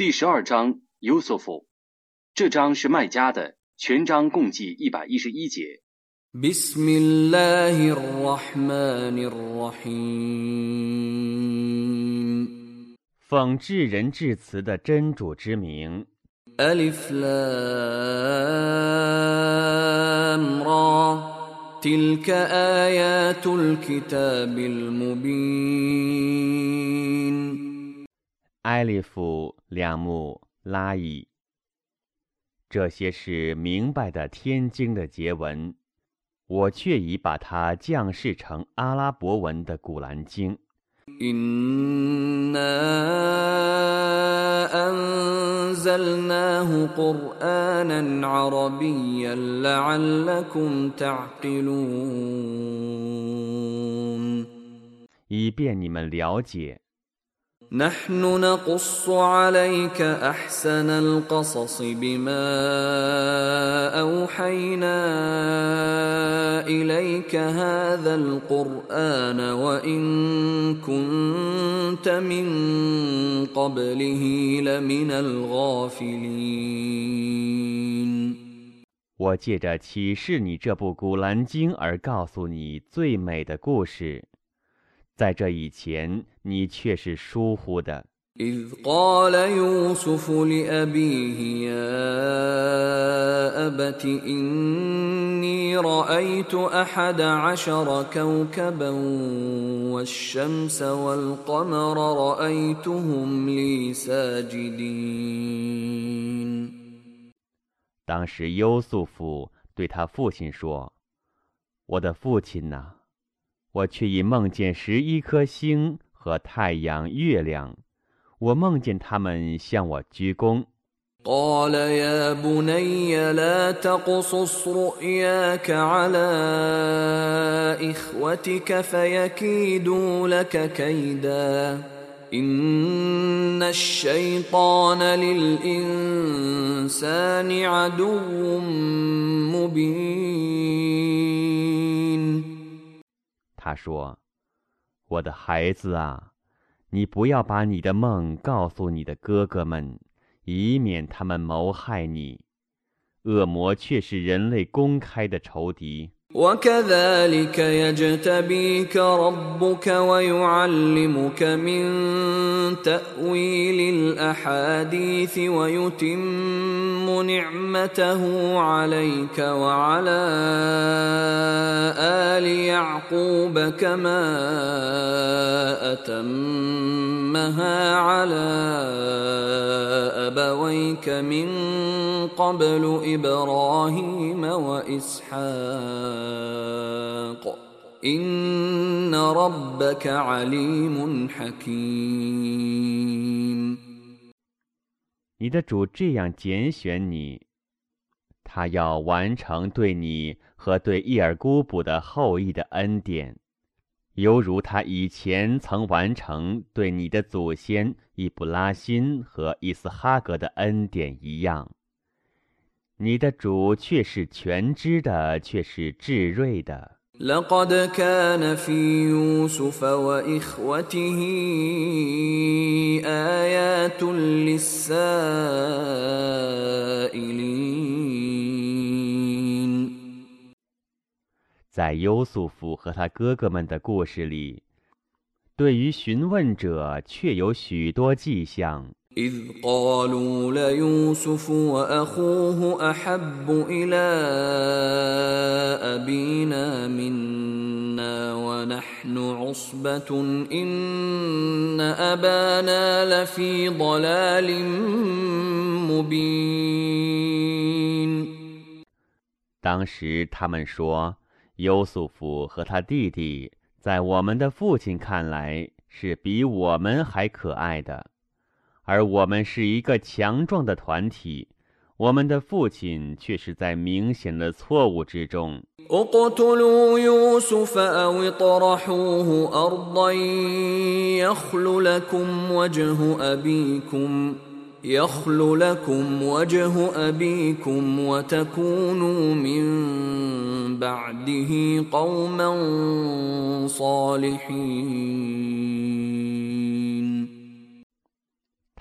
第十二章尤索夫，这章是麦加的，全章共计一百一十一节。بسم الله الرحمن الرحيم 奉至仁至慈的真主之名， ألف لام را تلك آيات الكتاب المبين 埃利夫、 两目拉矣。这些是明白的天经的结文，我却已把它降世成阿拉伯文的《古兰经》。以便你们了解。نحن نقص عليك أحسن القصص بما أوحينا إليك هذا القرآن وإن كنت من قبله لمن الغافلين 我借着启示你这部古兰经而告诉你最美的故事， 在这以前你却是疏忽的。 إذ قال يوسف لأبيه يا أبت إني رأيت أحد عشر كوكبا والشمس والقمر رأيتهم لي ساجدين 当时优素夫对他父亲说：“我的父亲呐、 我却已梦见十一颗星和太阳、月亮，我梦见他们向我鞠躬。 قال يا بني لا تقصص رؤياك على إخوتك فيكيدوا لك كيدا إن الشيطان للإنسان عدو مبين 他说：“我的孩子啊，你不要把你的梦告诉你的哥哥们，以免他们谋害你。恶魔却是人类公开的仇敌。” وكذلك يجتبيك ربك ويعلمك من تأويل الأحاديث ويتم نعمته عليك وعلى آل يعقوب كما أتمها على أبويك من قبل إبراهيم وإسحاق إن ربك عليم حكيم 你的主这样拣选你，他要完成对你和对伊尔姑卜的后裔的恩典，犹如他以前曾完成对你的祖先伊布拉辛和伊斯哈格的恩典一样。 你的主却是全知的，却是智慧的。 لقد كان في يوسف واخوته ايات للسائلين 在优素夫和他哥哥们的故事里，对于询问者却有许多迹象。 إذ قالوا ليوسف وأخوه أحب إلى أبينا منا ونحن عصبة إن أبانا لفي ضلال مبين 当时他们说，优素夫和他弟弟在我们的父亲看来是比我们还可爱的， 而我们是一个强壮的团体，我们的父亲却是在明显的错误之中。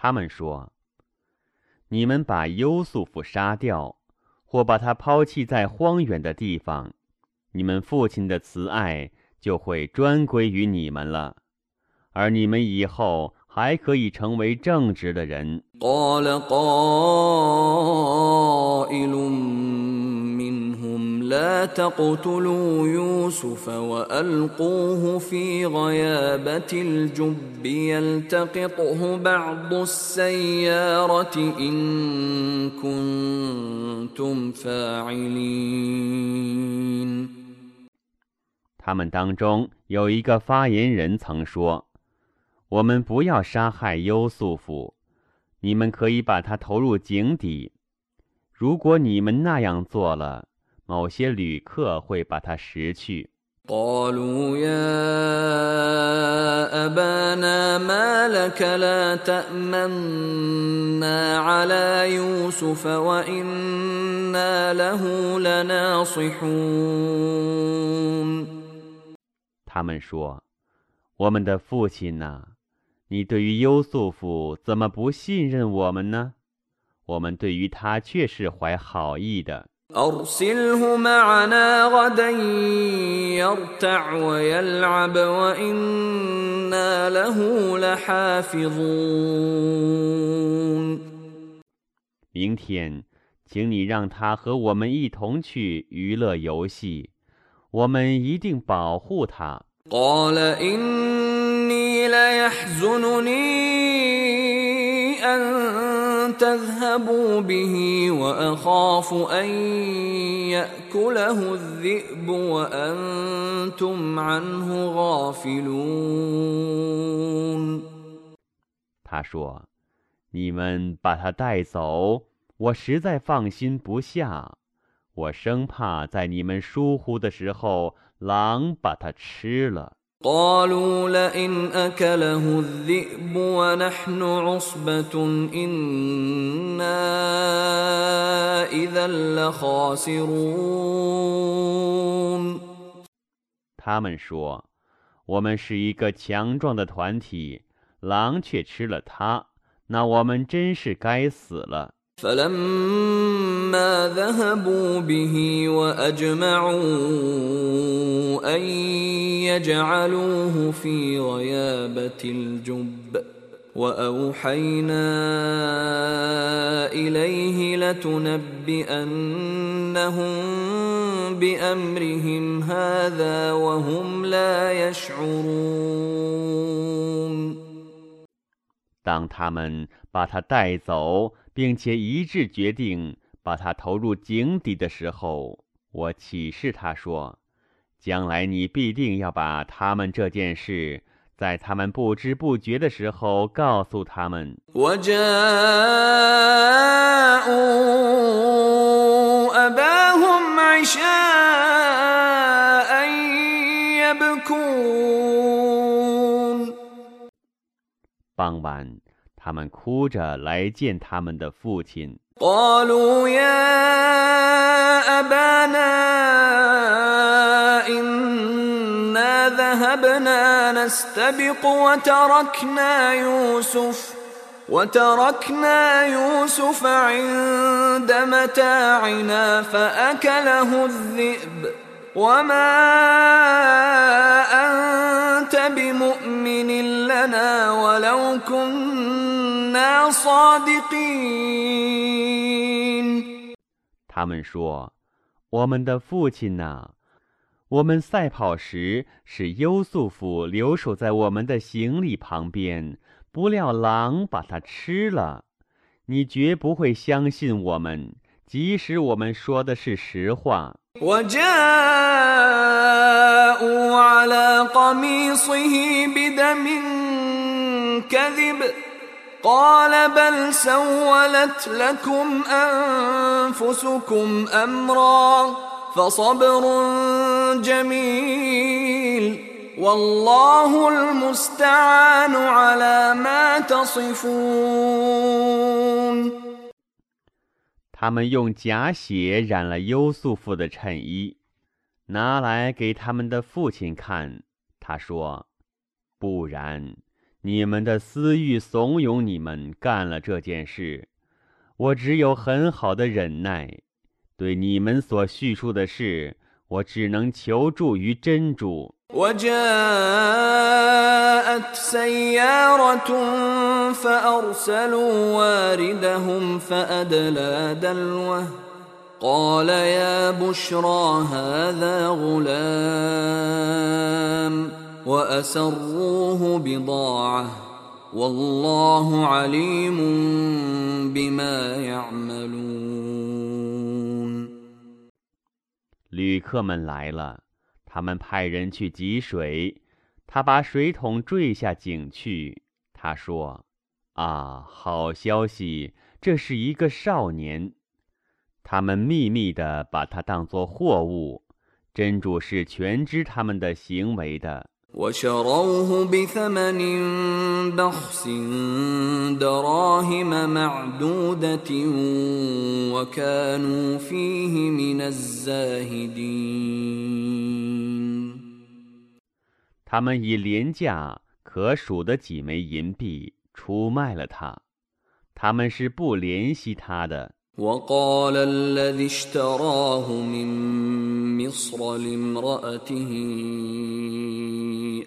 他们说：“你们把优素夫杀掉，或把他抛弃在荒远的地方，你们父亲的慈爱就会专归于你们了，而你们以后还可以成为正直的人。لا تقتلوا يوسف والقوه في غيابه الجب يلتقطه بعض السياره ان كنتم فاعلين 他们当中有一个发言人曾说：“我们不要杀害优素夫，你们可以把他投入井底。如果你们那样做了。” 某些旅客会把它拾去。قالوا يا أبانا ما لك لا تأمنا على يوسف وإنا له لناصحون 他们说：“我们的父亲呐，你对于优素夫怎么不信任我们呢？我们对于他却是怀好意的。” أرسله معنا غدا يرتع ويلعب وإنا له لحافظون 明天，请你让他和我们一同去娱乐游戏，我们一定保护他。قال إني ليحزنني أن تذهبوا به واخاف ان ياكله الذئب وانتم عنه غافلون 他说：“你们把他带走，我实在放心不下。我生怕在你们疏忽的时候，狼把它吃了。” قالوا لئن اكله الذئب ونحن عصبه انا اذا لخاسرون 他们说：“我们是一个强壮的团体，狼却吃了它，那我们真是该死了。” فلما ذهبوا به واجمعوا ان يجعلوه في غيابه الجب واوحينا اليه لتنبئنهم بامرهم هذا وهم لا يشعرون 当他们把他带走。并且一致决定 把他投入井底的时候，我启示他说：“将来你必定要把他们这件事，在他们不知不觉的时候告诉他们。”傍晚。他们哭着来见他们的父亲。قالوا يا أبانا إنا ذهبنا نستبق وتركنا يوسف وتركنا يوسف عند متاعنا فأكله الذئب. وما أنت بمؤمن لنا ولو كنا 他们说：“我们的父亲呐，我们赛跑时是优素夫留守在我们的行李旁边，不料狼把它吃了。你绝不会相信我们，即使我们说的是实话。” قال بل سولت لكم انفسكم امرا فصبر جميل والله المستعان على ما تصفون 他们用假血染了优素夫的衬衣，拿来给他们的父亲看。他说：“不然。” 你们的私欲怂恿你们干了这件事， 我只有很好的忍耐。对你们所叙述的事，我只能求助于真主。وجاءت سيارة فأرسلوا واردهم فأدلى دلوه قال يا بشرى هذا غلام وأسروه بضاعة والله عليم بما يعملون 旅客们来了。他们派人去汲水，他把水桶坠下井去。他说：“啊，好消息，这是一个少年。”他们秘密地把他当作货物。真主是全知他们的行为的。 وشروه بثمن بخس دراهم معدودة وكانوا فيه من الزاهدين 他们以廉价可数的几枚银币出卖了他，他们是不怜惜他的。 وقال الذي اشتراه من مصر لامرأته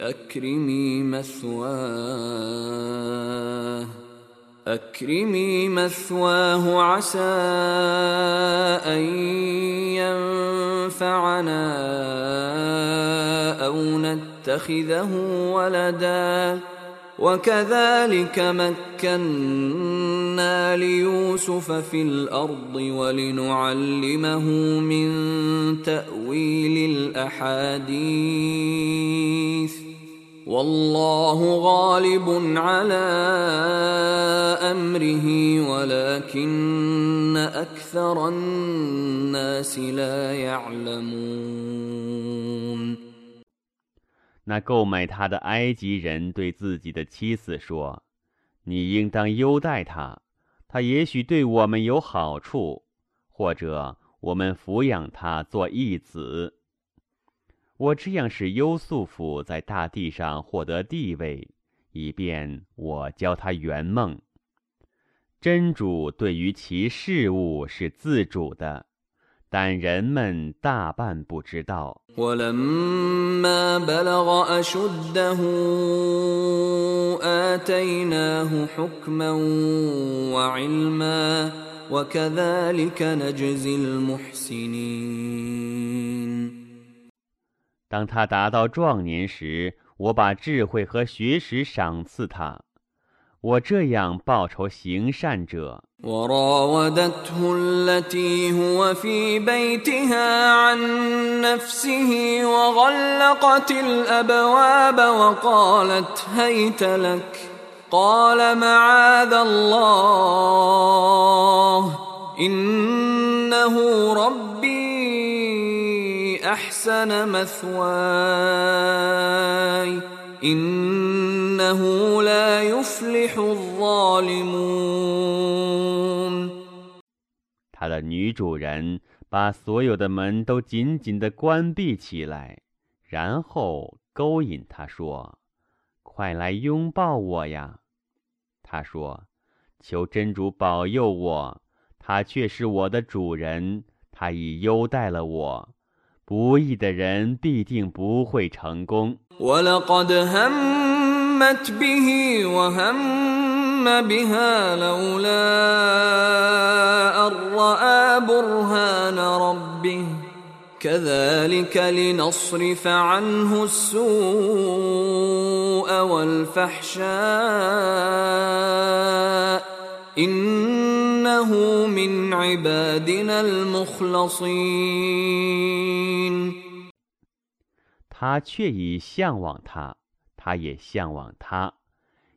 أكرمي مثواه أكرمي مثواه عسى أن ينفعنا أو نتخذه ولداً. وكذلك مكنا ليوسف في الأرض ولنعلمه من تأويل الأحاديث. والله غالب على أمره ولكن أكثر الناس لا يعلمون. 那购买他的埃及人对自己的妻子说：“你应当优待他，他也许对我们有好处，或者我们抚养他做义子。我这样使优素福在大地上获得地位，以便我教他圆梦。真主对于其事物是自主的。”但人们大半不知道。ولما بلغ أشده آتيناه حكما وعلما وكذلك نجزي المحسنين 当他达到壮年时，我把智慧和学识赏赐他。 我这样报仇行善者。وراودته التي هو في بيتها عن نفسه وغلقت الابواب وقالت هيت لك قال معاذ الله انه ربي احسن مثواي إنه لا يفلح الظالمون 他的女主人把所有的门都紧紧地关闭起来，然后勾引他说：“快来拥抱我呀！”他说：“求真主保佑我，他却是我的主人，他已优待了我。 不义的人必定不会成功。” همت به وهم بها لولا أن رأى برهان ربه كذلك لنصرف عنه السوء والفحشاء إنه من عبادنا المخلصين 他却已向往他。他也向往他，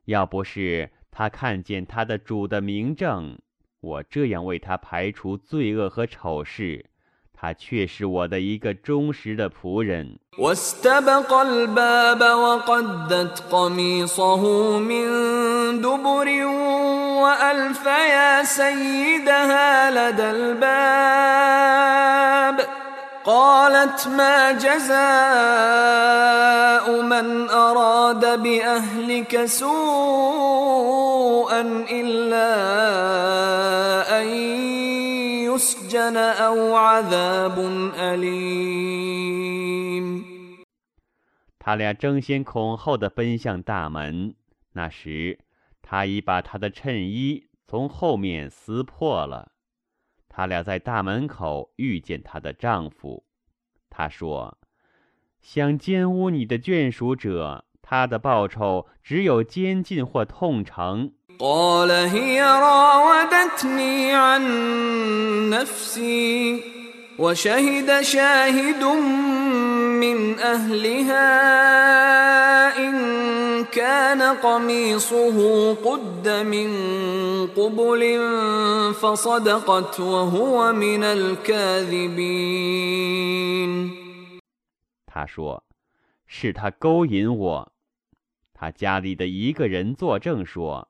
要不是他看见他的主的明证，我这样为他排除罪恶和丑事，他却是我的一个忠实的仆人。 قالت ما جزاء من أراد بأهلك سوءا إلا أن السجن أو عذاب أليم 他俩争先恐后的奔向大门。那时， 他已把他的衬衣从后面撕破了。他俩在大门口遇见她的丈夫。他说：“想奸污你的眷属者，他的报酬只有监禁或痛惩。” قال هي راودتني عن نفسي وشهد شاهد من أهلها إن كان قميصه قد من قبل فصدقت وهو من الكاذبين 他说：“是他勾引我。”他家里的一个人作证说。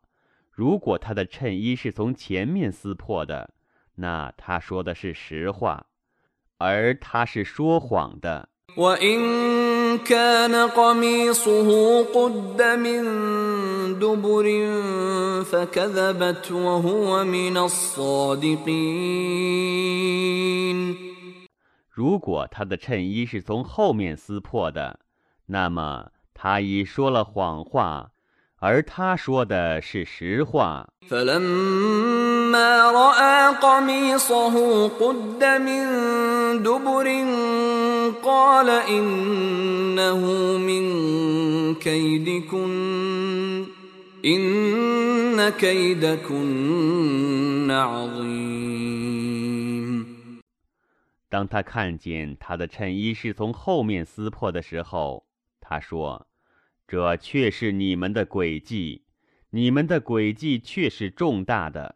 如果他的衬衣是从前面撕破的，那他说的是实话，而他是说谎的。 如果他的衬衣是从后面撕破的，那么他已说了谎话。而他说的是实话。فلما رأى قميصه قد من دبر قال إنه من كيدكن إن كيدكن عظيم 当他看见他的衬衣是从后面撕破的时候，他说。这却是你们的诡计，你们的诡计却是重大的。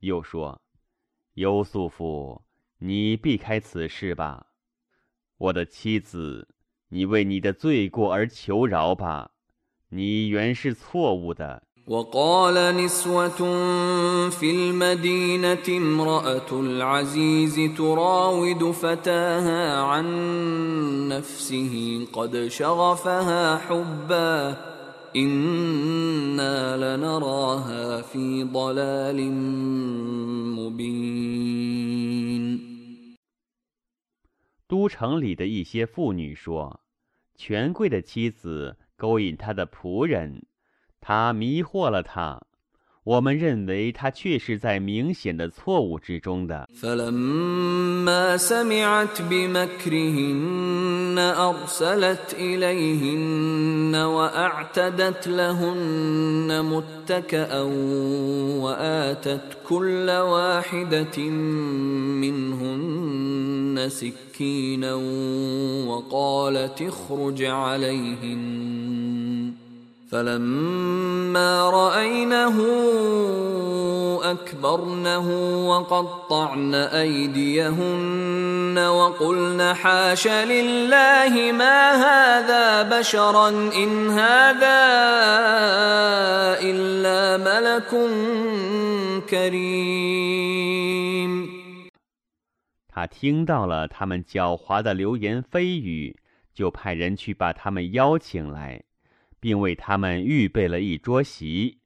又说：“优素夫，你避开此事吧，我的妻子，你为你的罪过而求饶吧。”你原是错误的。وقال نسوة في المدينة امرأة العزيز تراود فتاها عن نفسه قد شغفها حبا إنا لنراها في ضلال مبين 都城里的一些妇女说：“权贵的妻子。”勾引他的仆人， 他迷惑了他。我们认为他确实在明显的错误之中的。فلما سمعت بمكرهن أرسلت إليهن وأعتدت لهن متكأ وآتت كل واحدة منهن سكينا وقالت اخرج عليهن فلما رأينه أكبرنه وقطعن أيديهن وقلن حاش لله ما هذا بشرا إن هذا إلا ملك كريم 他听到了他们狡猾的流言蜚语，就派人去把他们邀请来。 并为他们预备了一桌席，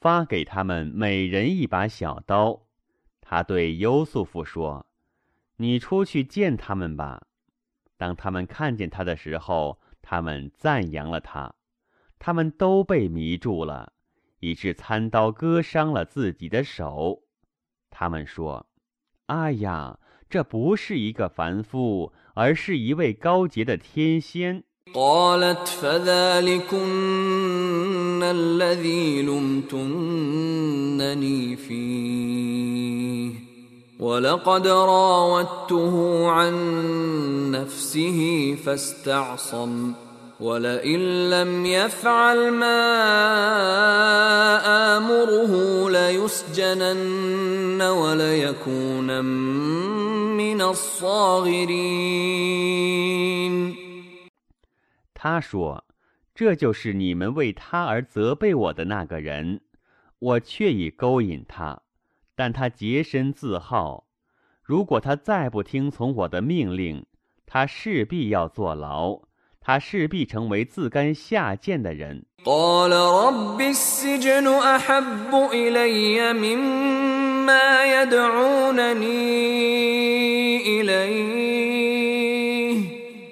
发给他们每人一把小刀。他对优素夫说：“你出去见他们吧。”当他们看见他的时候，他们赞扬了他。他们都被迷住了，以致餐刀割伤了自己的手。他们说：“哎呀，这不是一个凡夫，而是一位高洁的天仙。” قالت فذلكن الذي لمتنني فيه. ولقد راودته عن نفسه فاستعصم. ولئن لم يفعل ما آمره ليسجنن وليكون من الصاغرين. 他说：“这就是你们为他而责备我的那个人，我却已勾引他，但他洁身自好。如果他再不听从我的命令，他势必要坐牢，他势必成为自甘下贱的人。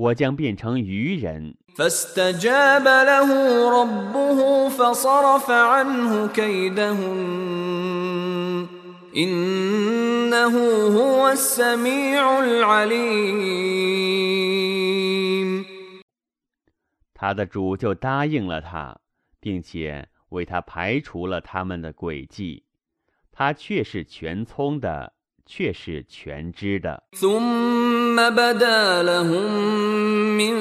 我将变成愚人。他的主就答应了他，并且为他排除了他们的诡计，他却是全聪的。却是全知的。 ثم بدا لهم من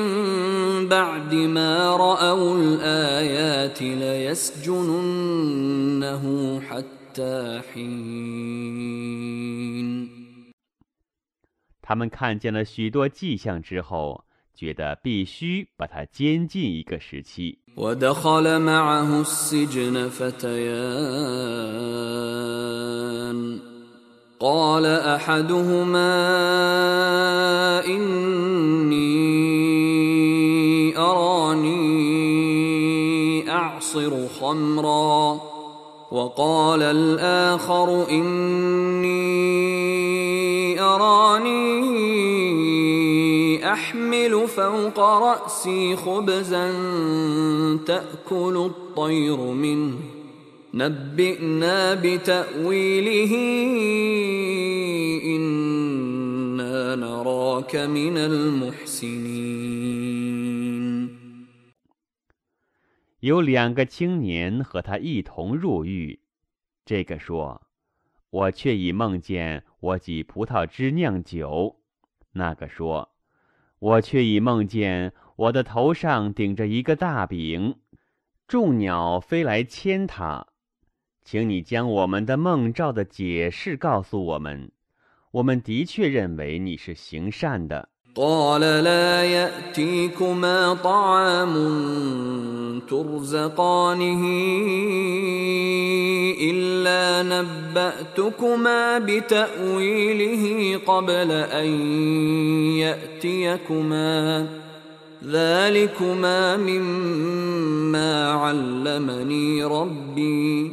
بعد ما راوا الايات ليسجننه حتى حين 他们看见了许多迹象之后，觉得必须把他监禁一个时期。 ودخل معه السجن فتيان قال أحدهما إني أراني أعصر خمرا وقال الآخر إني أراني أحمل فوق رأسي خبزا تأكل الطير منه نبئنا بتاويله انا نراك من المحسنين 有两个青年和他一同入狱。这个说：“我却已梦见我挤葡萄汁酿酒。”那个说：“我却已梦见我的头上顶着一个大饼，众鸟飞来牵它。 请你将我们的梦兆的解释告诉我们。我们的确认为你是行善的。” قال لا ياتيكما طعام ترزقانه الا نباتكما بتاويله قبل ان ياتيكما ذلكما مما علمني ربي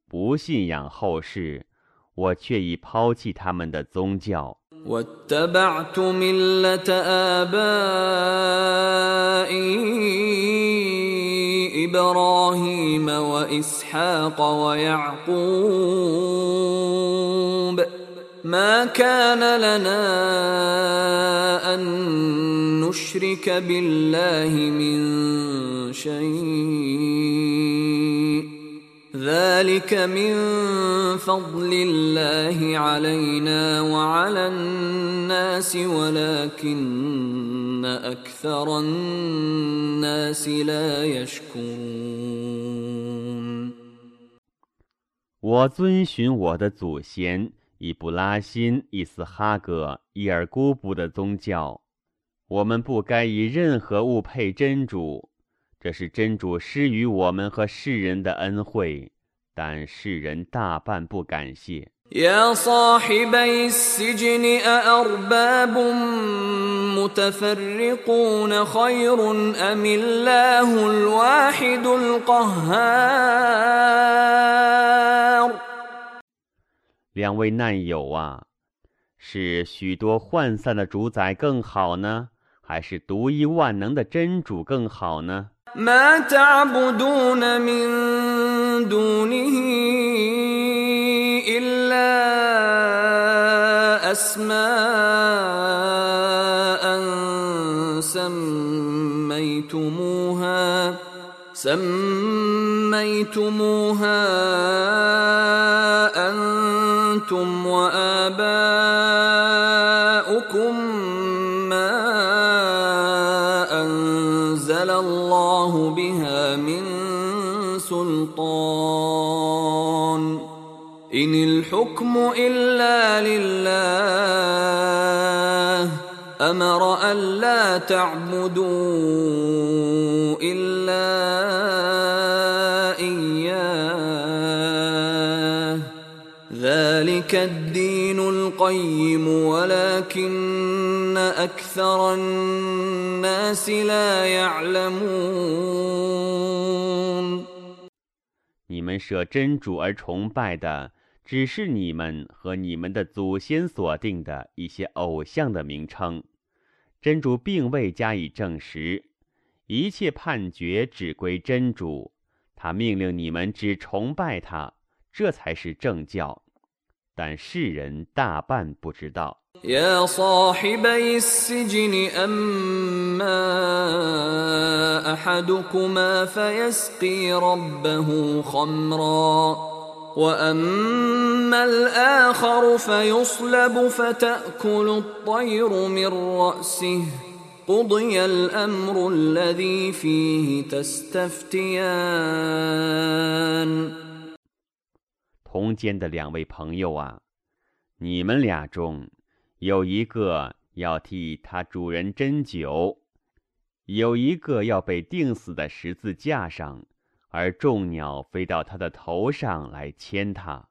不信仰后世，我却已抛弃他们的宗教。 واتبعت مله ابائي ابراهيم واسحاق ويعقوب ما كان لنا ان نشرك بالله من شيء ذلك من فضل الله علينا وعلى الناس ولكن اكثر الناس لا يشكرون 我遵循我的祖先以布拉辛、伊斯哈格、伊尔姑布的宗教。我们不该以任何物配真主， 这是真主施予我们和世人的恩惠，但世人大半不感谢。 يا صاحبي السجن أأرباب متفرقون خير أم الله الواحد القهار 两位难友啊，是许多涣散的主宰更好呢，还 还是独一万能的真主更好呢？ ما تعبدون من دونه إلا أسماء سميتموها سميتموها أنتم وآباؤكم. الحكم إلا لله أمر ألا تعبدوا إلا إياه ذلك الدين القيم ولكن أكثر الناس لا يعلمون 你们舍真主而崇拜的， 只是你们和你们的祖先所定的一些偶像的名称。真主并未加以证实，一切判决只归真主。他命令你们只崇拜他，这才是正教。但世人大半不知道。 يا صاحبي السجن أما أحدكما فيسقي ربه خمرا وأما الآخر فيصلب فتأكل الطير من رأسه قضي الأمر الذي فيه تستفتيان 同监的两位朋友啊，你们俩中有一个要替他主人斟酒，有一个要被钉死在十字架上， 而众鸟飞到他的头上来牵他。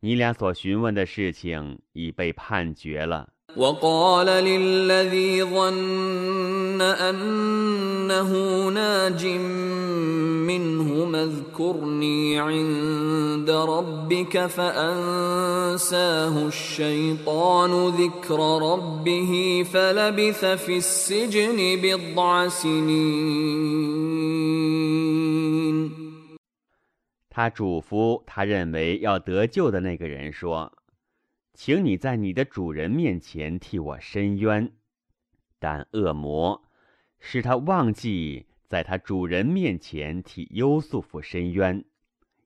你俩所询问的事情已被判决了。وقال للذي ظن أنه ناج منهما اذكرني عند ربك فأنساه الشيطان ذكر ربه فلبث في السجن بضع سنين 他嘱咐他认为要得救的那个人说：“ 请你在你的主人面前替我伸冤。”但恶魔使他忘记在他主人面前替优素福伸冤，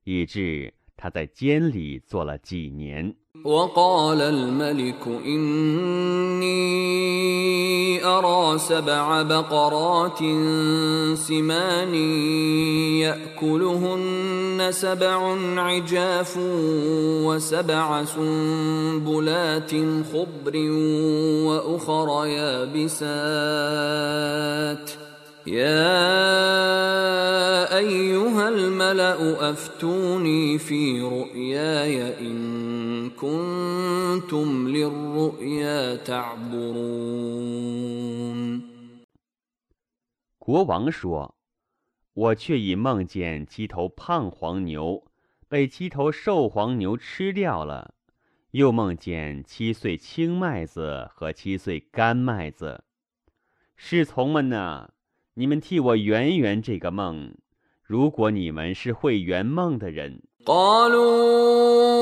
以致他在监里坐了几年。وقال الملك إني أرى سبع بقرات سمان يأكلهن سبع عجاف وسبع سنبلات خضر وأخر يابسات يا أيها الملأ أفتوني في رؤياي إن كنتم للرؤيا تعبرون 国王说：“我却已梦见七头胖黄牛被七头瘦黄牛吃掉了，又梦见七穗青麦子和七穗干麦子。侍从们呐， 你们替我圆圆这个梦。如果你们是会圆梦的人， قالوا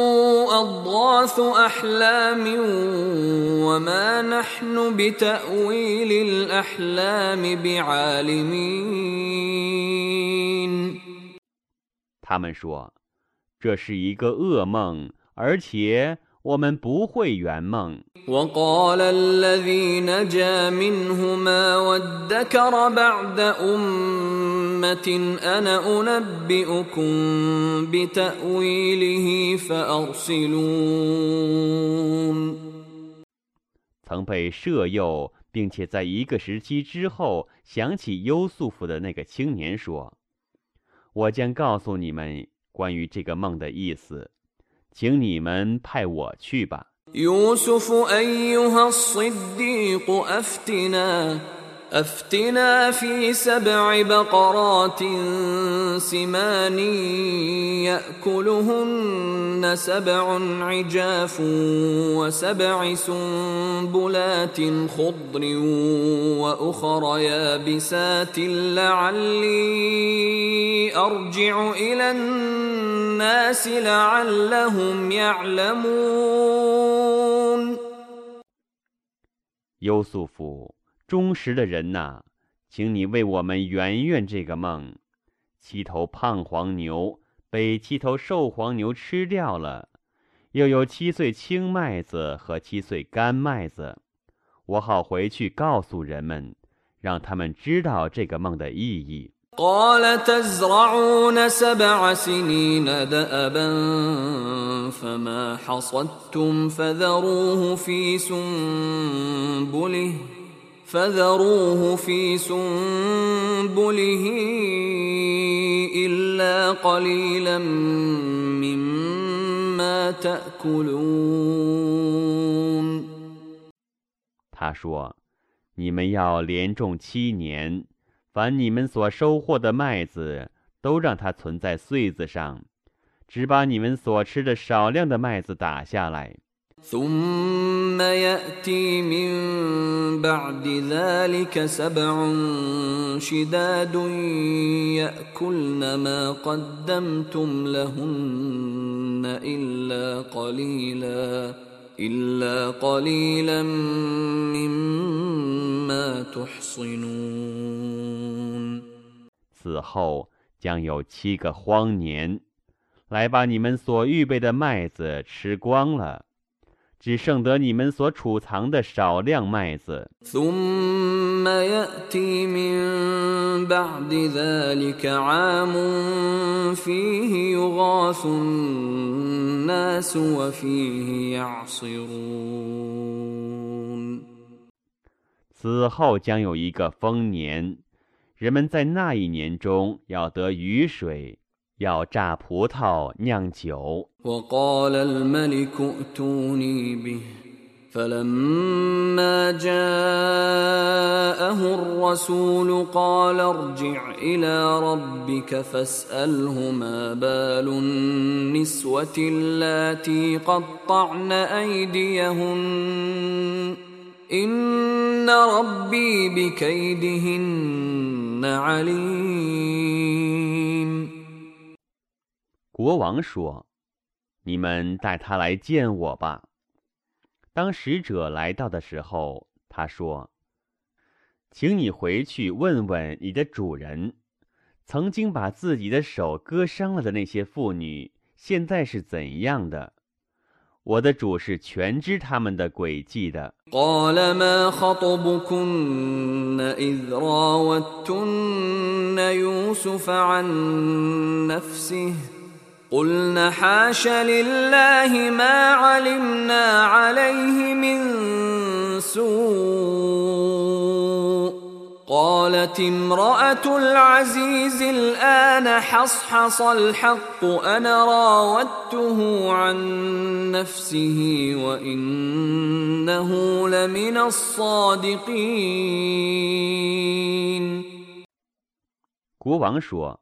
أضغاث أحلام وما نحن بتأويل الأحلام بعالمين 他们说这是一个噩梦，而且 我们不会圆梦。 وقال الذي نجا منهما وادكر بعد أمة أنا أنبئكم بتأويله فأرسلون 曾被摄诱，并且在一个时期之后想起优素夫的那个青年说：“我将告诉你们关于这个梦的意思， 请你们派我去吧。” يوسف أيها الصديق أفتنا افتنا في سبع بقرات سمان ياكلهن سبع عجاف وسبع سنبلات خضر واخر يابسات لعلي ارجع الى الناس لعلهم يعلمون 优素夫， 忠实的人呐，请你为我们圆圆这个梦。七头胖黄牛被七头瘦黄牛吃掉了，又有七穗青麦子和七穗干麦子，我好回去告诉人们，让他们知道这个梦的意义。 قال تزرعون سبع سنين دأبا فما حصدتم فذروه في سنبله فذروه في سنبله إلا قليلا مما تأكلون 他说：“你们要连种七年，凡你们所收获的麦子，都让它存在穗子上，只把你们所吃的少量的麦子打下来。 ثم ياتي من بعد ذلك سبع شداد ياكلن ما قدمتم لهن الا قليلا الا قليلا مما تحصنون 此后将有七个荒年，来把你们所预备的麦子吃光了， 只剩得你们所储藏的少量麦子。此后将有一个丰年人们在那一年中要得雨水要榨葡萄酿酒。 وقال الملك ائتوني به فلما جاءه الرسول قال ارجع الى ربك فاساله ما بال النسوه اللاتي قطعن ايديهن ان ربي بكيدهن عليم 国王说：“你们带他来见我吧。”当使者来到的时候，他说：“请你回去问问你的主人，曾经把自己的手割伤了的那些妇女，现在是怎样的？我的主是全知他们的诡计的。” قال ما خطبكن إذ راوتن يوسف عن نفسه قلن حاش لله ما علمنا عليه من سوء قالت امرأة العزيز الآن حصحص الحق أنا راودته عن نفسه وإنه لمن الصادقين 国王说：“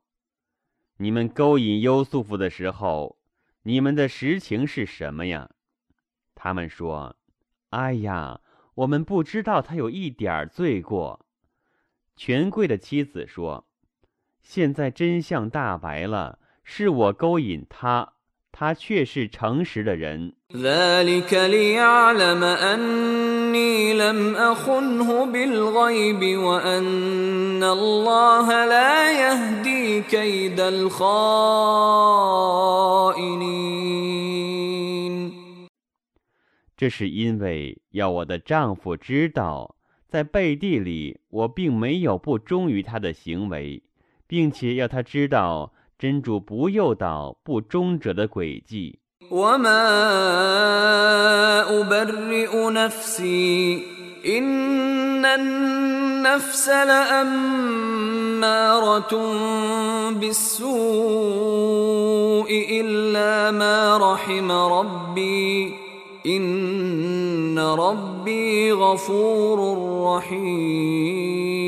你们勾引优素福的时候，你们的实情是什么呀？”他们说：“哎呀，我们不知道他有一点罪过。”权贵的妻子说：“现在真相大白了，是我勾引他，他却是诚实的人。 ذلك ليعلم أني لم أخنه بالغيب وأن الله لا يهدي كيد الخائنين 这是因为要我的丈夫知道，在背地里我并没有不忠于他的行为，并且要他知道 真主不诱导不忠者的诡计。 وما أبرئ نفسي إن النفس لأمارة بالسوء إلا ما رحم ربي إن ربي غفور رحيم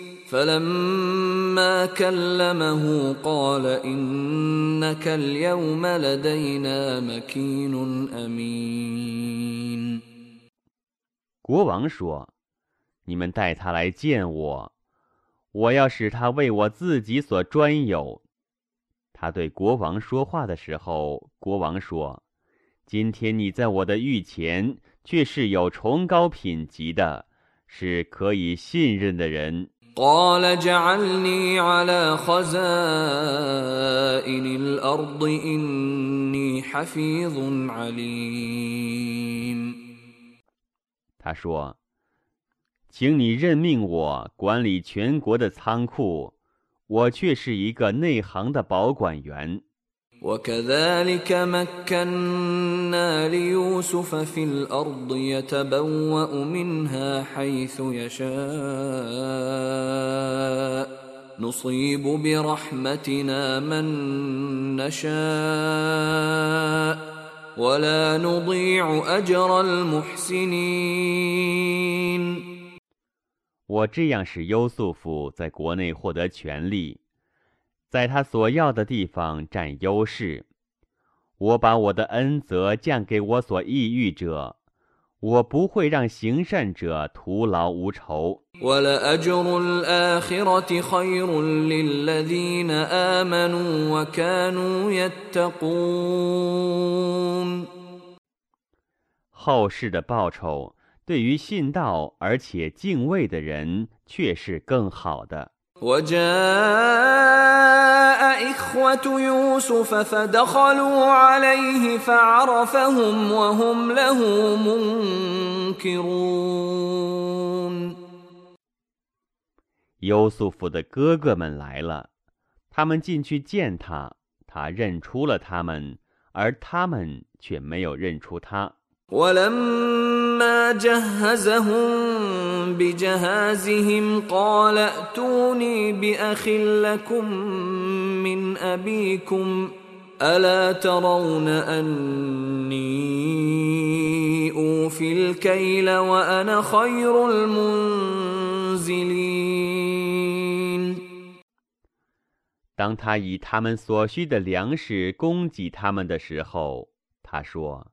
فلما كلمه قال انك اليوم لدينا مكين امين 国王说：“你们带他来见我，我要使他为我自己所专有。”他对国王说话的时候，国王说。今天你在我的御前，却是有崇高品级的，是可以信任的人。 他说：“请你任命我管理全国的仓库，我却是一个内行的保管员。” وكذلك مكنا ليوسف في الارض يتبوا منها حيث يشاء نصيب برحمتنا من نشاء ولا نضيع اجر المحسنين 我这样使优素夫在国内获得权利， 在他所要的地方占优势，我把我的恩泽降给我所抑郁者，我不会让行善者徒劳无酬。后世的报酬对于信道而且敬畏的人却是更好的。وجاء إخوة يوسف فدخلوا عليه فعرفهم وهم له منكرون 优素福的哥哥们来了，他们进去见他，他认出了他们，而他们却没有认出他。 ولما جهزهم بجهازهم قال ائتوني باخ لكم من ابيكم الا ترون اني اوفي الكيل وانا خير المنزلين 当他以他们所需的粮食供给他们的时候，他说。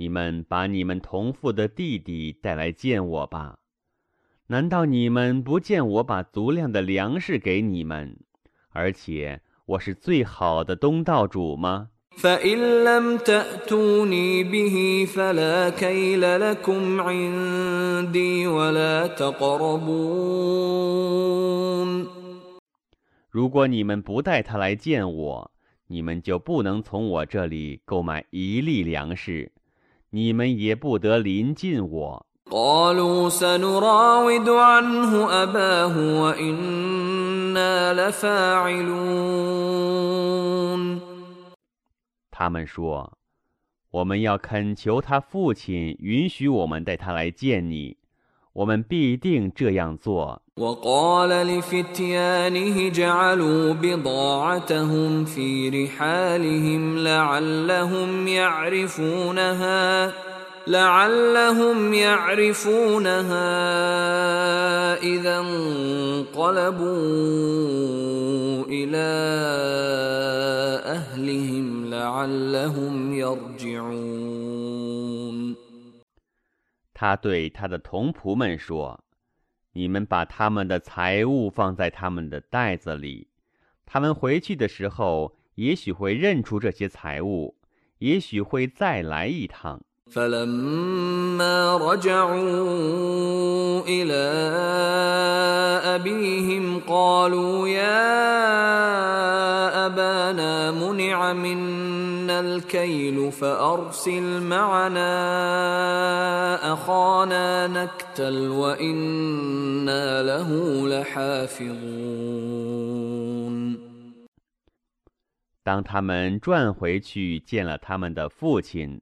你们把你们同父的弟弟带来见我吧。难道你们不见我把足量的粮食给你们，而且我是最好的东道主吗？如果你们不带他来见我，你们就不能从我这里购买一粒粮食。你们也不得临近我。他们说：“我们要恳求他父亲允许我们带他来见你，我们必定这样做。” وقال لفتيانه جعلوا بضاعتهم في رحالهم لعلهم يعرفونها لعلهم يعرفونها إذا انقلبوا إلى أهلهم لعلهم يرجعون 他对他的童仆们说。你们把他们的财物放在他们的袋子里，他们回去的时候，也许会认出这些财物，也许会再来一趟。أبانا منع منا الكيل فأرسل معنا أخانا نكتل وإنا له لحافظون 当他们转回去见了他们的父亲，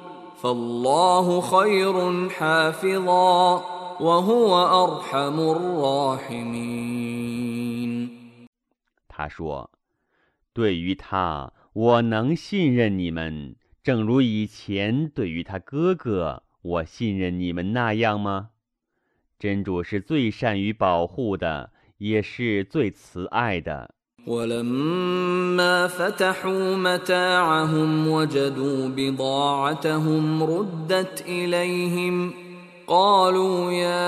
فالله خير حافظا وهو أرحم الراحمين 他说：“对于他，我能信任你们，正如以前对于他哥哥。”我信任你们那样吗？真主是最善于保护的，也是最慈爱的。 ولما فتحوا متاعهم وجدوا بضاعتهم ردت إليهم قالوا يا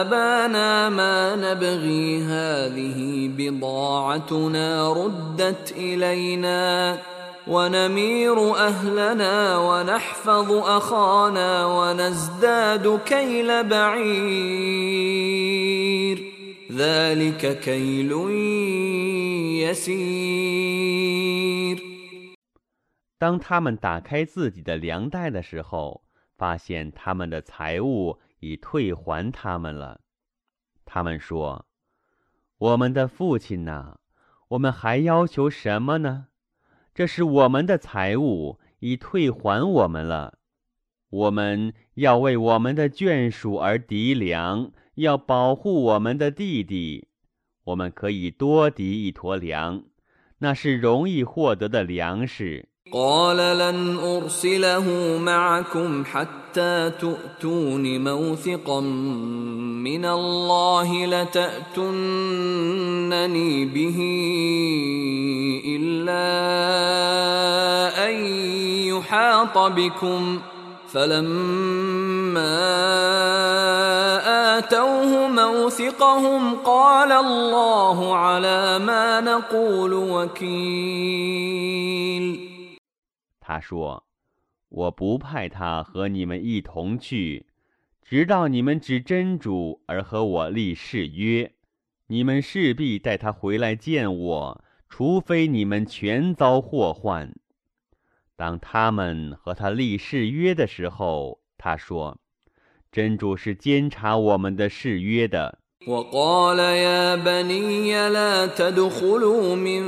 أبانا ما نبغي هذه بضاعتنا ردت إلينا ونمير أهلنا ونحفظ أخانا ونزداد كيل بعير 当他们打开自己的粮袋的时候，发现他们的财物已退还他们了。他们说：“我们的父亲呐，我们还要求什么呢？”这是我们的财物，已退还我们了。我们要为我们的眷属而敌粮，要保护我们的弟弟。我们可以多敌一坨粮，那是容易获得的粮食。قال لن أرسله معكم حتى تؤتون موثقا من الله لتأتونني به إلا أن يحاط بكم فلما آتوه موثقهم قال الله على ما نقول وكيل 他说：“我不派他和你们一同去，直到你们指真主而和我立誓约。你们势必带他回来见我，除非你们全遭祸患。” 当他们和他立誓约的时候，他说：“真主是监察我们的誓约的。” وقال يا بني لا تدخلوا من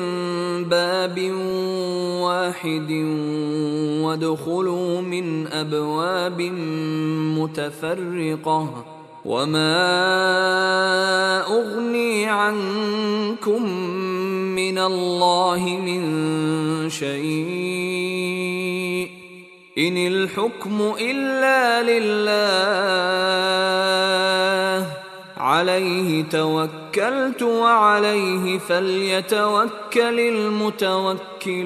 باب واحد وادخلوا من ابواب متفرقه وما اغني عنكم من الله من شيء ان الحكم الا لله عليه توكلت وعليه فليتوكل المتوكلون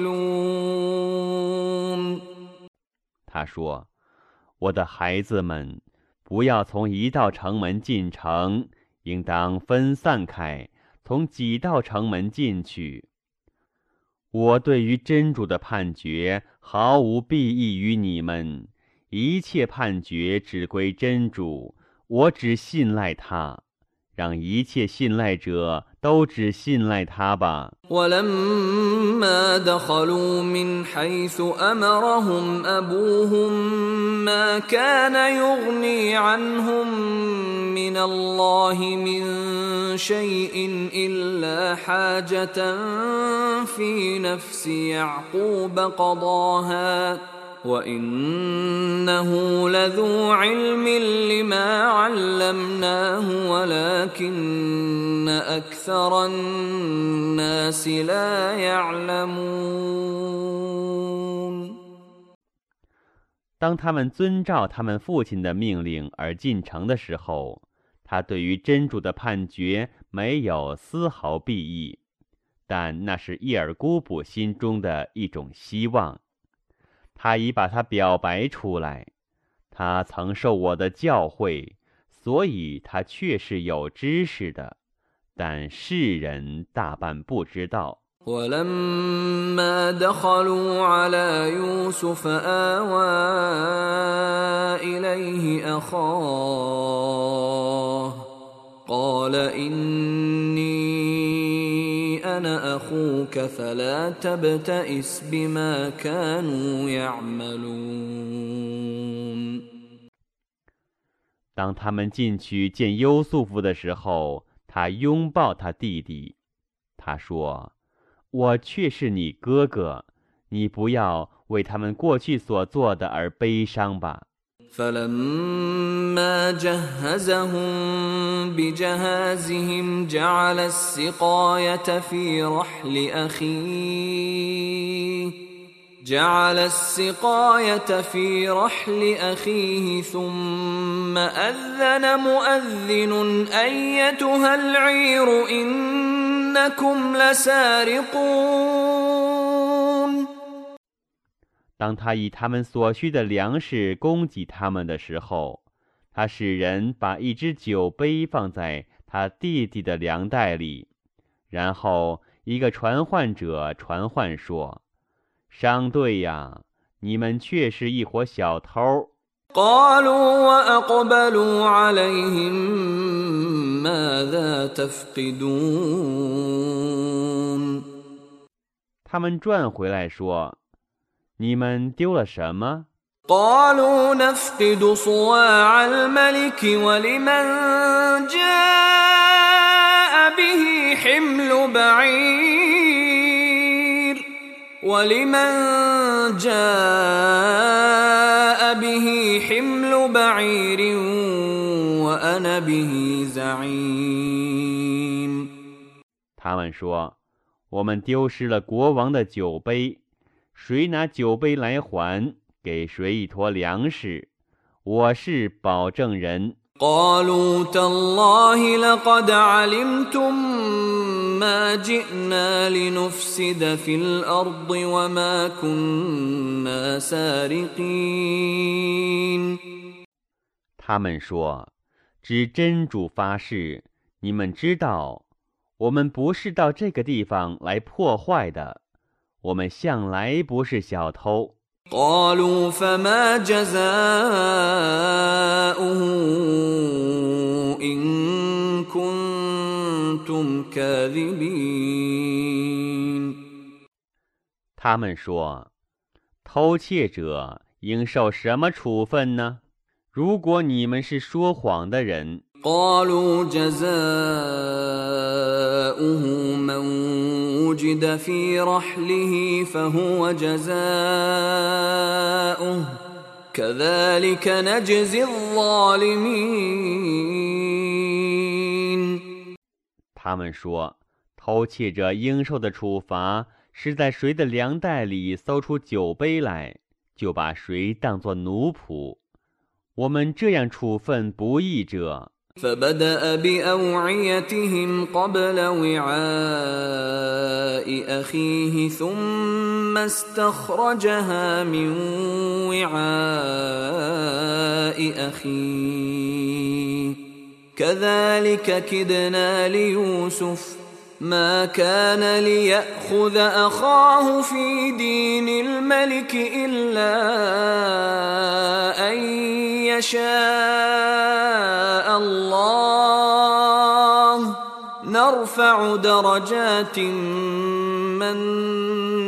他说：“我的孩子们， 不要从一道城门进城，应当分散开，从几道城门进去。我对于真主的判决毫无裨益于你们，一切判决只归真主，我只信赖他。”让一切信赖者都只信赖他吧。ولما دخلوا من حيث أمرهم أبوهم ما كان يغني عنهم من الله من شيء إلا حاجة في نفس يعقوب قضاها وانه لذو علم لما علمناه ولكن اكثر الناس لا يعلمون 当他们遵照他们父亲的命令而进城的时候，他对于真主的判决没有丝毫裨益。 但那是叶尔姑卜心中的一种希望。 他已把它表白出来。他曾受我的教诲，所以他确是有知识的，但世人大半不知道。 ولما دخلوا على يوسف آوى إليه أخاه قال إني أنا أخوك فلا تبتئس بما كانوا يعملون 当他们进去见优素夫的时候，他拥抱他弟弟，他说：“我却是你哥哥，你不要为他们过去所做的而悲伤吧。” فلما جهزهم بجهازهم جعل السقاية في رحل أخيه جعل السقاية في رحل أخيه ثم أذن مؤذن أيتها العير إنكم لسارقون. 当他以他们所需的粮食供给他们的时候，他使人把一只酒杯放在他弟弟的粮袋里，然后一个传唤者传唤说：“商队呀，你们却是一伙小偷。” قالوا وأقبلوا عليهم ماذا تفقدون 他们转回来说：“ 你们丢了什么？” قالوا نفقد صواع الملك ولمن جاء به حمل بعير ولمن جاء به حمل بعير وأنا به زعيم 他们说：“我们丢失了国王的酒杯， 谁拿酒杯来还？给谁一坨粮食？我是保证人。” قالوا تالله لقد علمتم ما جئنا لنفسد في الارض وما كنا سارقين 他们说：“指真主发誓，你们知道，我们不是到这个地方来破坏的， 我们向来不是小偷。” قالوا فما جزاؤه إن كنتم كاذبين 他们说：“偷窃者应受什么处分呢？如果你们是说谎的人。” قالوا جزاؤه من وجد في رحله فهو جزاؤه كذلك نجزي الظالمين 他们说，偷窃者应受的处罚是在谁的粮袋里搜出酒杯来，就把谁当作奴仆。我们这样处分不义者。 فبدأ بأوعيتهم قبل وعاء أخيه ثم استخرجها من وعاء أخيه. كذلك كدنا ليوسف ما كان ليأخذ أخاه في دين الملك إلا أن يشاء الله. نرفع درجات من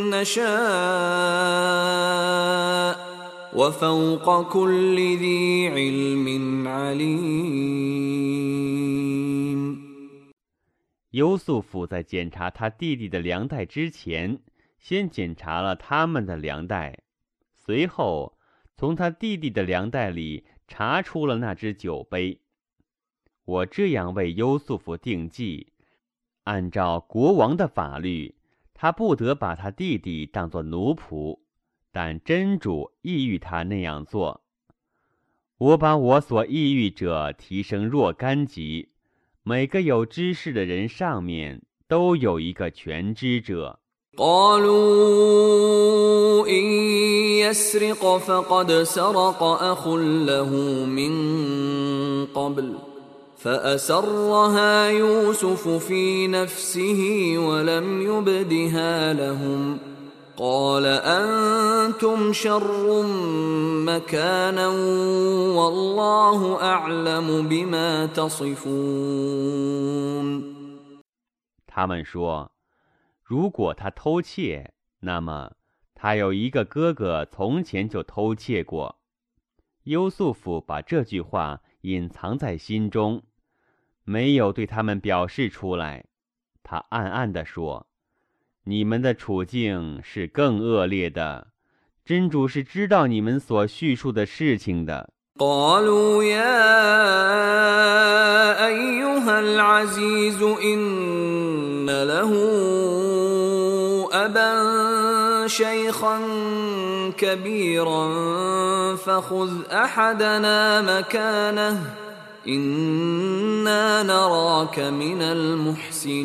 نشاء وفوق كل ذي علم عليم. 优素夫在检查他弟弟的粮袋之前，先检查了他们的粮袋，随后从他弟弟的粮袋里查出了那只酒杯。我这样为优素夫定计，按照国王的法律，他不得把他弟弟当作奴仆，但真主意欲他那样做。我把我所意欲者提升若干级。每个有知识的人上面 都有一个全知者。 قالوا إن يسرق فقد سرق أخ له من قبل فأسرها يوسف في نفسه ولم يبدها لهم قال أنتم شر مكانا والله أعلم بما تصفون 他们说：“如果他偷窃，那么他有一个哥哥从前就偷窃过。”优素福把这句话隐藏在心中，没有对他们表示出来。他暗暗地说：“ 你们的处境是更恶劣的，真主是知道你们所叙述的事情的。” قالوا يا أيها العزيز إن له أبا شيخا كبيرا فخذ أحدنا مكانه إنا نراك من المحسنين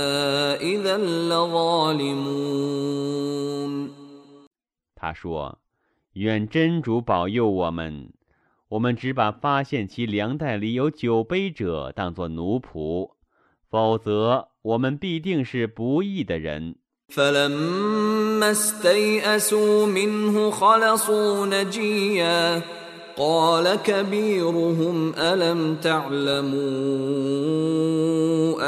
他说：“愿真主保佑我们，我们只把发现其粮袋里有酒杯者当作奴仆，否则我们必定是不义的人。” قال كبيرهم ألم تعلموا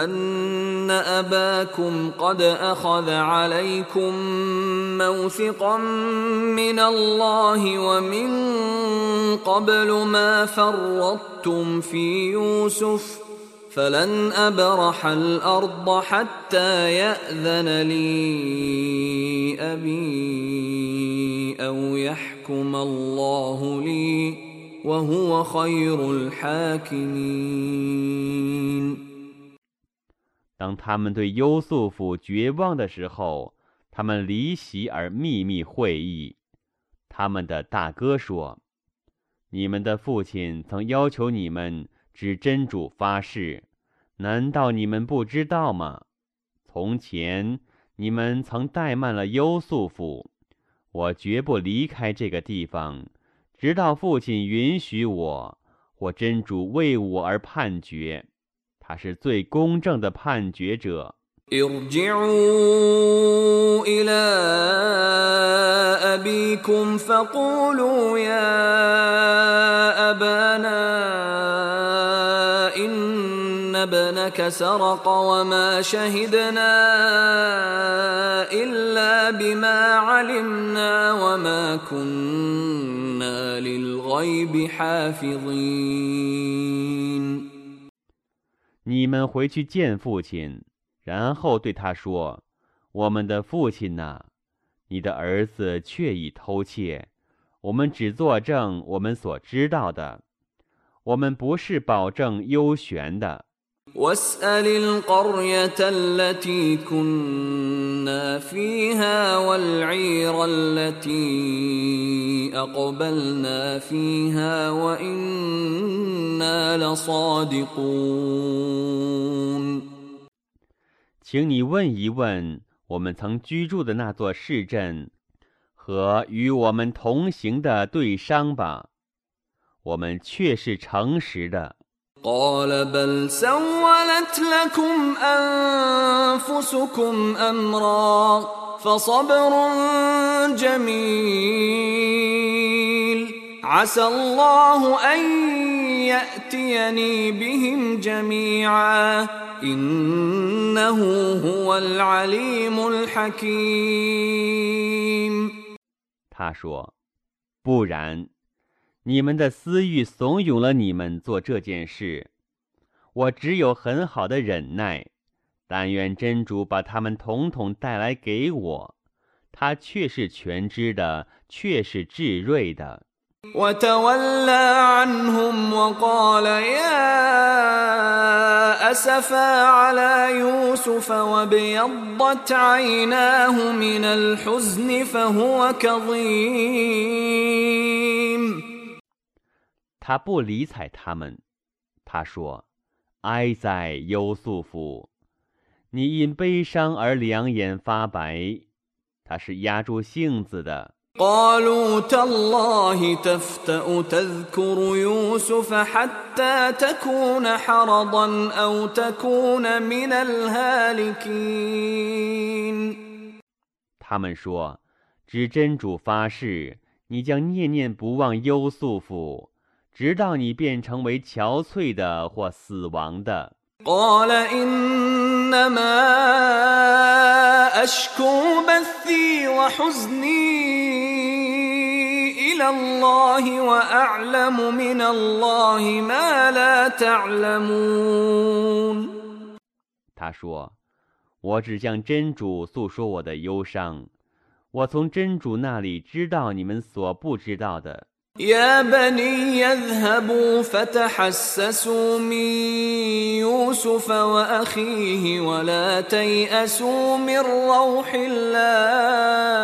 أن أباكم قد أخذ عليكم موثقا من الله ومن قبل ما فرطتم في يوسف فلن ابرح الارض حتى ياذن لي ابي او يحكم الله لي وهو خير الحاكمين 当他们对优素甫绝望的时候，他们离席而秘密会议。他们的大哥说：“你们的父亲曾要求你们。” 指真主发誓，难道你们不知道吗？从前你们曾怠慢了优素甫，我绝不离开这个地方，直到父亲允许我，或真主为我而判决。他是最公正的判决者。 ارجعوا إلى أبيكم فقولوا يا أبانا إن ابنك سرق وما شهدنا إلا بما علمنا وما كنا للغيب حافظين 你们回去见父亲，然后对他说：“我们的父亲呐，你的儿子确已偷窃，我们只作证我们所知道的，我们不是保证优选的。” واسأل القرية التي كنا فيها والعير التي أقبلنا فيها وإنا لصادقون 请你问一问我们曾居住的那座市镇和与我们同行的对商吧，我们确是诚实的。 قال بل سولت لكم أنفسكم أمرا فصبر جميل عسى الله أن يأتيني بهم جميعا إنه هو العليم الحكيم 他说：“不然， 你们的私欲怂恿了你们做这件事。我只有很好的忍耐。但愿真主把他们统统带来给我，他却是全知的，却是智睿的。他不理睬他们，他说：“哀哉，优素夫！”你因悲伤而两眼发白，他是压住性子的。他们说：“指真主发誓，你将念念不忘优素夫，直到你变成为憔悴的或死亡的。” قال إنما أشكو بثي وحزني إلى الله وأعلم من الله ما لا تعلمون 他说：“我只向真主诉说我的忧伤，我从真主那里知道你们所不知道的。” يا بني يذهبوا فتحسسوا من يوسف واخيه ولا تياسوا من روح الله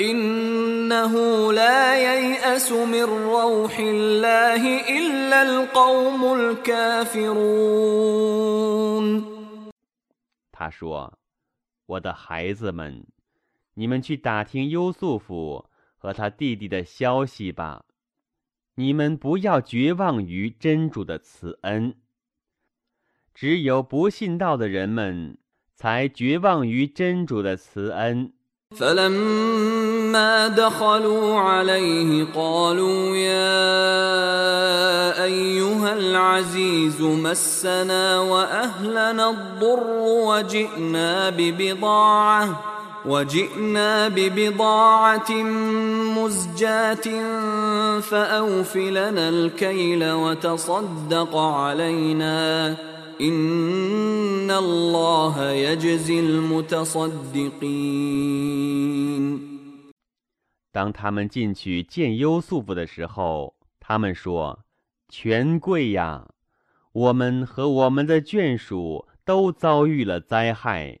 انه لا يياس من روح الله الا القوم الكافرون 他说：“我的孩子们，你们去打听优素夫。” 和他弟弟的消息吧，你们不要绝望于真主的慈恩。只有不信道的人们才绝望于真主的慈恩。وجئنا ببضاعة مزجاة فأوف لنا الكيل وتصدق علينا إن الله يجزي المتصدقين 当他们进去见优素夫的时候，他们说：“权贵呀，我们和我们的眷属都遭遇了灾害。”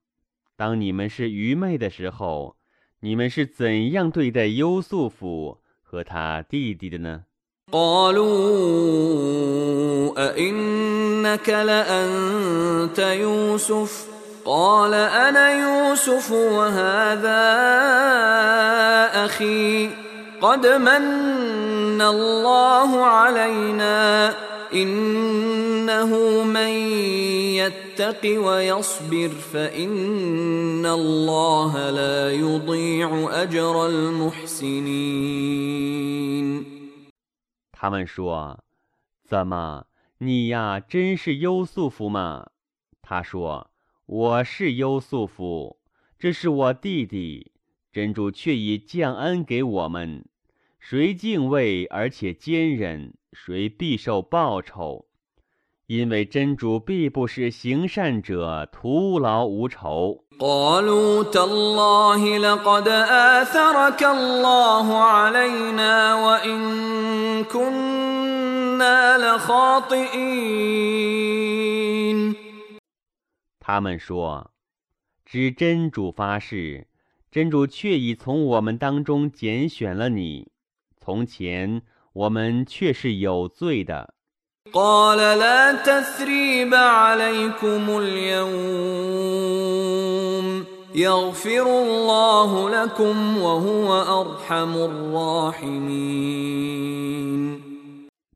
当你们是愚昧的时候，你们是怎样对待优素夫和他弟弟的呢？قالوا أئنك لأنت يوسف قال أنا يوسف وهذا أخي قد من الله علينا إنه من يتق ويصبر فإن الله لا يضيع أجر المحسنين 他们说：“怎么，你呀，真是优素夫吗？”他说：“我是优素夫，这是我弟弟。真主却已降恩给我们，谁敬畏而且坚忍。” 谁必受报酬？因为真主必不是行善者徒劳无酬。他们说：“知真主发誓，真主却已从我们当中拣选了你。从前。”我们却是有罪的。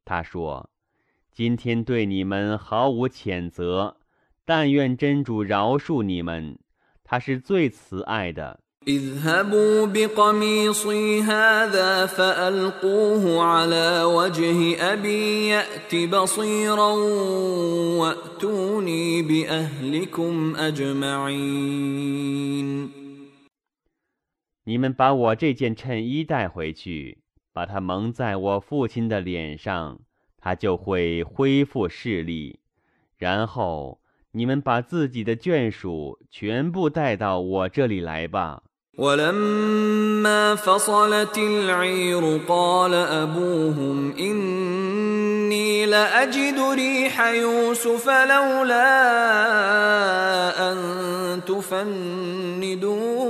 他说：“今天对你们毫无谴责，但愿真主饶恕你们，他是最慈爱的。اذهبوا بقميصي هذا فألقوه على وجه أبي يأت بصيرا وأتوني بأهلكم أجمعين 你们把我这件衬衣带回去，把它蒙在我父亲的脸上，他就会恢复视力。然后你们把自己的眷属全部带到我这里来吧。 ولما فصلت العير قال أبوهم إني لأجد ريح يوسف لولا أن تفندون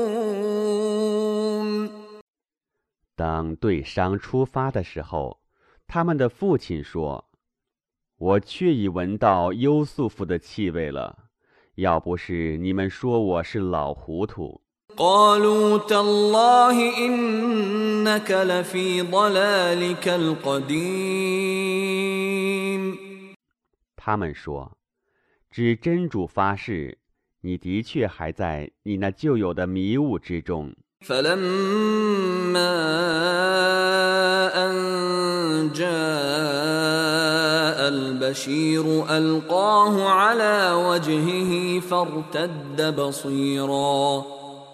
当队商出发的时候，他们的父亲说：“我确已闻到优素夫的气味了。要不是你们说我是老糊涂， قالوا تالله إنك لفي ضلالك القديم 他们说：‘指真主发誓，你的确还在你那旧有的迷雾之中。’ فلما أن جاء البشير ألقاه على وجهه فارتد بصيرا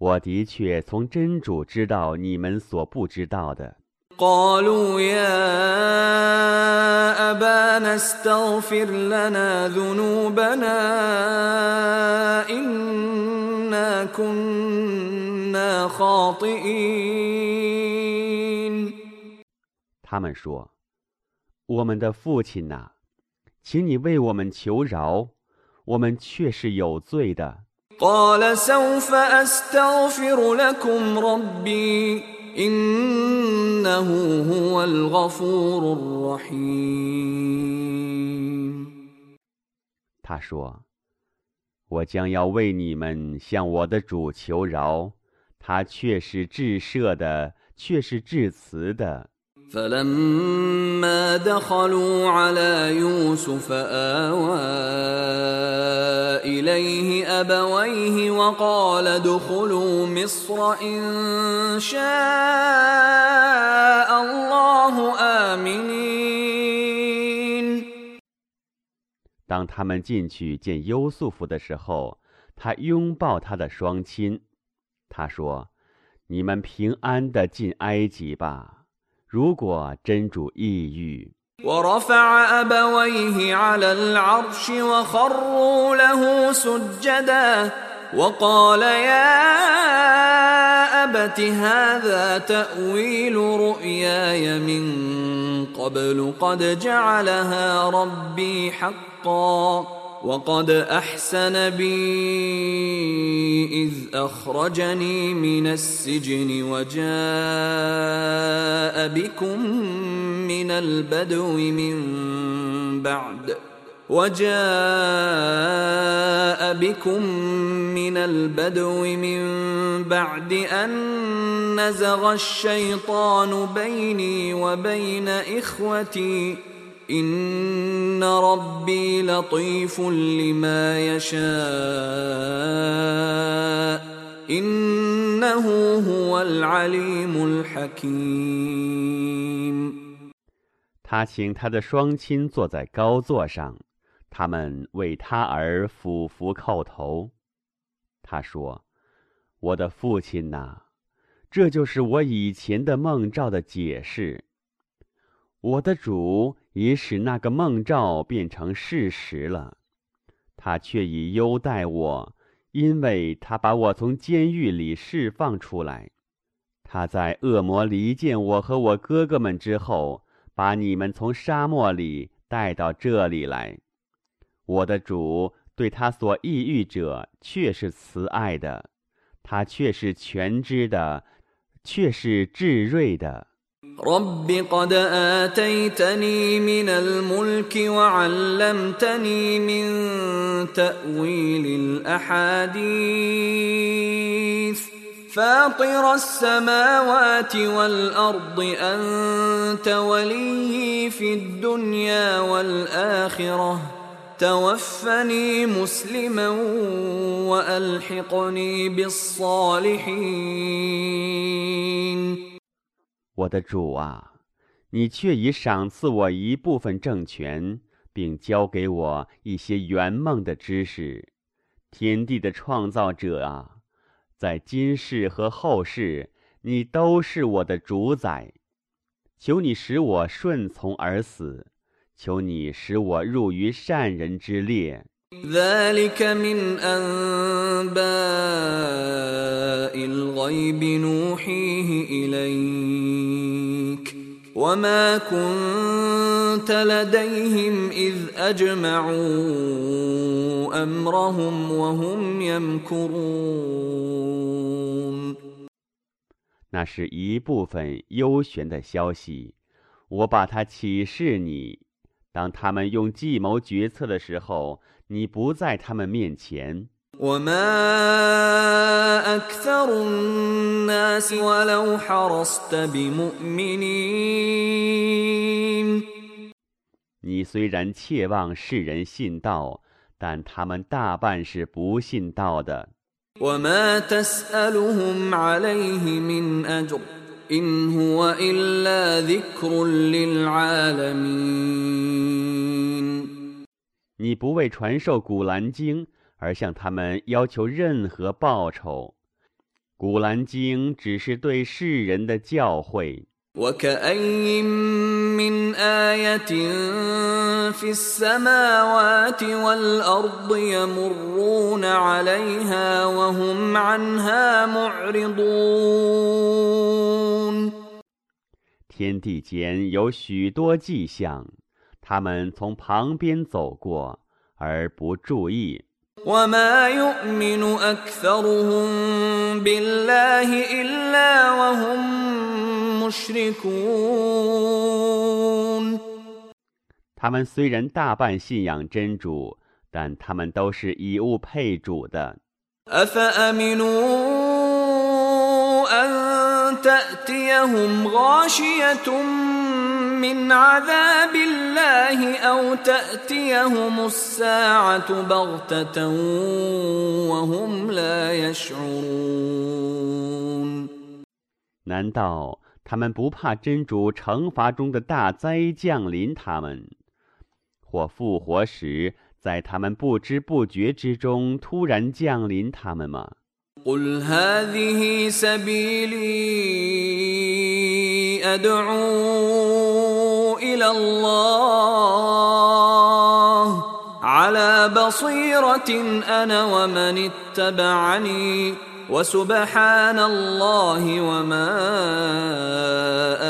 我的确从真主知道你们所不知道的。” قالوا يا أبانا استغفر لنا ذنوبنا إنا كنا خاطئين 他们说：“我们的父亲呐、请你为我们求饶，我们确是有罪的。” قال سوف أستغفر لكم ربي إنه هو الغفور الرحيم 他说：“我将要为你们向我的主求饶，他却是至赦的，却是至慈的。” 」فلما دخلوا على يوسف آوى إليه أبويه وقال ادخلوا مصر إن شاء الله آمنين 当他们进去见优素夫的时候，他拥抱他的双亲，他说：“你们平安的进埃及吧。 如果真主意欲。” ورفع أبويه على العرش وخروا له سجدا وقال يا أبت هذا تأويل رؤياي من قبل قد جعلها ربي حقا وقد أحسن بي إذ أخرجني من السجن وجاء بكم من البدو من بعد وجاء بكم من البدو من بعد أن نزغ الشيطان بيني وبين إخوتي إن ربي لطيف لما يشاء إنه هو العليم الحكيم 他请他的双亲坐在高座上，他们为他而俯伏叩头。他说：“我的父亲呐，这就是我以前的梦兆的解释。我的主 已使那个梦兆变成事实了，他却已优待我，因为他把我从监狱里释放出来。他在恶魔离间我和我哥哥们之后。”把你们从沙漠里带到这里来，我的主对他所抑郁者却是慈爱的，他却是全知的，却是智睿的。رب قد آتيتني من الملك وعلمتني من تأويل الأحاديث فاطر السماوات والأرض أنت ولي في الدنيا والآخرة توفني مسلما وألحقني بالصالحين 我的主啊，你却已赏赐我一部分政权，并教给我一些圆梦的知识。天地的创造者啊，在今世和后世，你都是我的主宰。求你使我顺从而死，求你使我入于善人之列。 ذلك من أنباء الغيب نوحيه إليك وما كنت لديهم إذ أجمعوا أمرهم وهم يمكرون 那是一部分幽玄的消息，我把它启示你。当他们用计谋决策的时候，你不在他们面前。 وما أكثر الناس ولو حرصت بمؤمنين 你虽然切望世人信道，但他们大半是不信道的。 وما تسألهم عليه من أجر إن هو إلا ذكر للعالمين 你不为传授《古兰经》 而向他们要求任何报酬，《古兰经》只是对世人的教诲。 وكأي من آية في السماوات والأرض يمرون عليها وهم عنها معرضون 天地间有许多迹象，他们从旁边走过而不注意。 وما يؤمن أكثرهم بالله إلا وهم مشركون 他们虽然大半信仰真主，但他们都是以物配主的。 أفأمنوا أن تأتيهم غاشية من عذاب الله أو تأتيهم الساعة بغتة وهم لا يشعرون 难道他们不怕真主惩罚中的大灾降临他们，或复活时在他们不知不觉之中突然降临他们吗？ قل هذه سبيلي أدعو إلى الله على بصيرة أنا ومن اتبعني وسبحان الله وما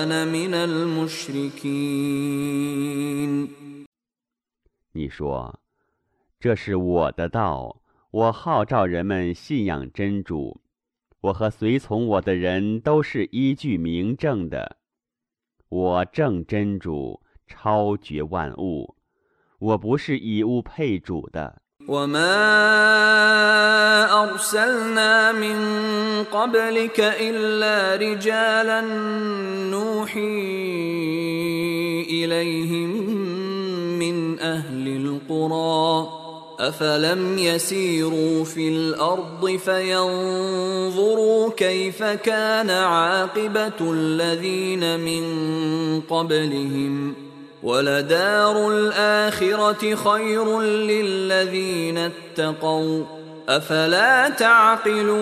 أنا من المشركين 你说，这是我的道，我号召人们信仰真主，我和随从我的人都是依据明证的。我正真主， 超绝万物，我不是以物配主的。 وما أرسلنا من قبلك إلا رجالا نوحي إليهم من أهل القرى أفلم يسيروا في الأرض فينظروا كيف كان عاقبة الذين من قبلهم ۖ ولدار الآخرة خير للذين اتقوا أفلا تعقلون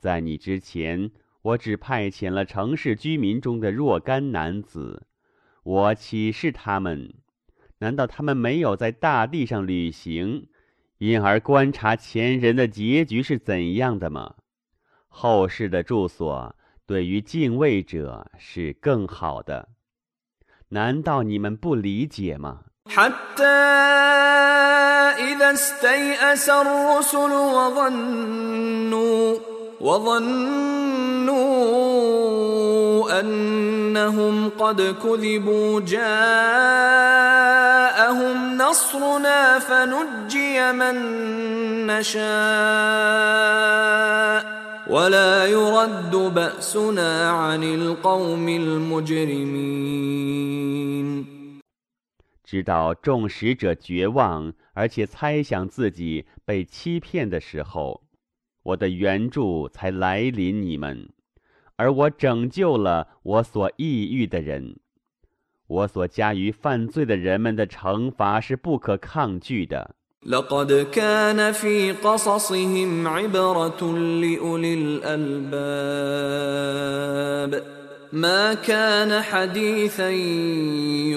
在你之前，我只派遣了城市居民中的若干男子，我启示他们。难道他们没有在大地上旅行，因而观察前人的结局是怎样的吗？后世的住所 对于敬畏者是更好的。难道你们不理解吗？ حتى إذا استيأس الرسل وظنوا وظنوا أنهم قد كذبوا جاءهم نصرنا فنجي من نشاء ولا يرد بأسنا عن القوم المجرمين 直到众使者绝望，而且猜想自己被欺骗的时候，我的援助才来临你们，而我拯救了我所抑郁的人。我所加于犯罪的人们的惩罚是不可抗拒的。 لقد كان في قصصهم عبرة لأولي الألباب. ما كان حديثا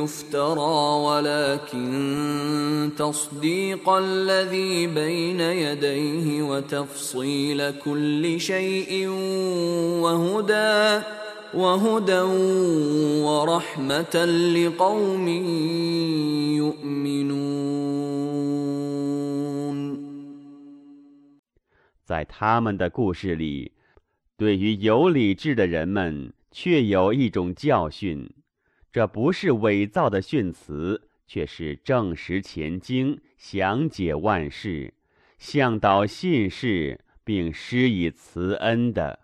يفترى ولكن تصديق الذي بين يديه وتفصيل كل شيء وهدى وهدى ورحمة لقوم يؤمنون. 在他们的故事里，对于有理智的人们。却有一种教训，这不是伪造的训词，却是证实前经、详解万事、向导信士，并施以慈恩的。